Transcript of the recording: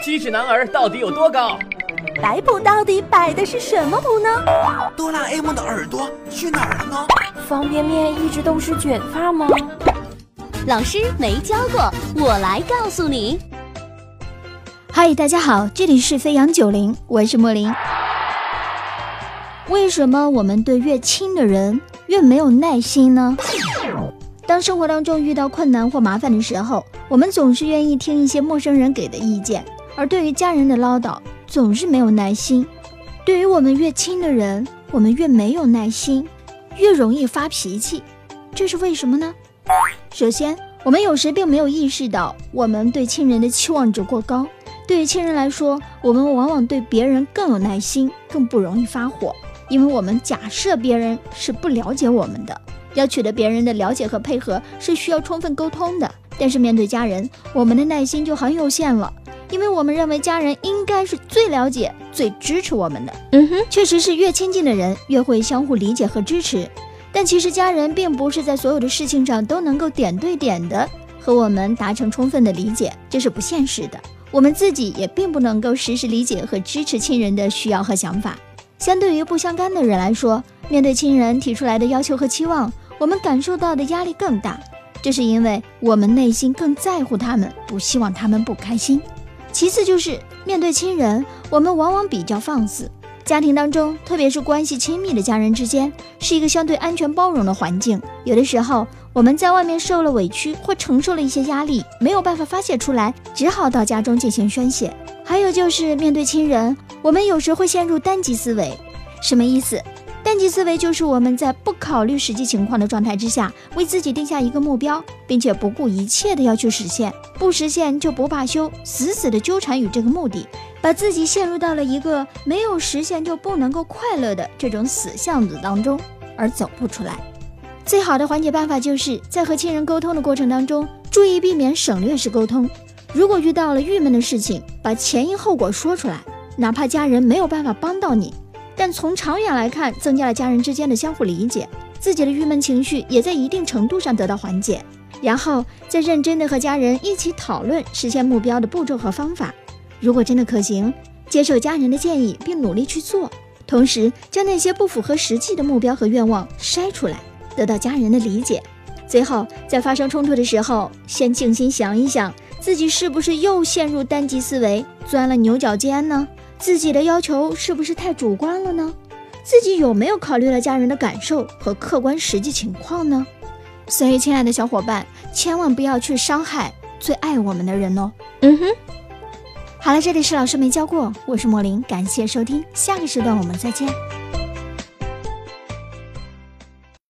七尺男儿到底有多高？摆谱到底摆的是什么谱呢？哆啦 A 梦的耳朵去哪儿了呢？方便面一直都是卷发吗？老师没教过，我来告诉你。嗨，大家好，这里是飞扬九零，我是莫林。为什么我们对越亲的人越没有耐心呢？当生活当中遇到困难或麻烦的时候，我们总是愿意听一些陌生人给的意见，而对于家人的唠叨，总是没有耐心。对于我们越亲的人，我们越没有耐心，越容易发脾气。这是为什么呢？首先，我们有时并没有意识到我们对亲人的期望值过高。对于亲人来说，我们往往对别人更有耐心，更不容易发火，因为我们假设别人是不了解我们的。要取得别人的了解和配合，是需要充分沟通的。但是面对家人，我们的耐心就很有限了，因为我们认为家人应该是最了解、最支持我们的。嗯哼，确实是越亲近的人越会相互理解和支持。但其实家人并不是在所有的事情上都能够点对点的和我们达成充分的理解，这是不现实的。我们自己也并不能够时时理解和支持亲人的需要和想法。相对于不相干的人来说，面对亲人提出来的要求和期望，我们感受到的压力更大。这是因为我们内心更在乎他们，不希望他们不开心。其次就是面对亲人，我们往往比较放肆。家庭当中，特别是关系亲密的家人之间，是一个相对安全包容的环境。有的时候，我们在外面受了委屈或承受了一些压力，没有办法发泄出来，只好到家中进行宣泄。还有就是面对亲人，我们有时会陷入单极思维。什么意思？单极思维就是我们在不考虑实际情况的状态之下，为自己定下一个目标，并且不顾一切的要去实现，不实现就不罢休，死死的纠缠于这个目的，把自己陷入到了一个没有实现就不能够快乐的这种死巷子当中，而走不出来。最好的缓解办法就是在和亲人沟通的过程当中，注意避免省略式沟通。如果遇到了郁闷的事情，把前因后果说出来，哪怕家人没有办法帮到你。但从长远来看，增加了家人之间的相互理解，自己的郁闷情绪也在一定程度上得到缓解。然后再认真的和家人一起讨论实现目标的步骤和方法。如果真的可行，接受家人的建议并努力去做，同时将那些不符合实际的目标和愿望筛出来，得到家人的理解。最后在发生冲突的时候，先静心想一想，自己是不是又陷入单极思维，钻了牛角尖呢？自己的要求是不是太主观了呢？自己有没有考虑了家人的感受和客观实际情况呢？所以，亲爱的小伙伴，千万不要去伤害最爱我们的人哦。嗯哼。好了，这里是老师没教过，我是莫林，感谢收听，下个时段我们再见。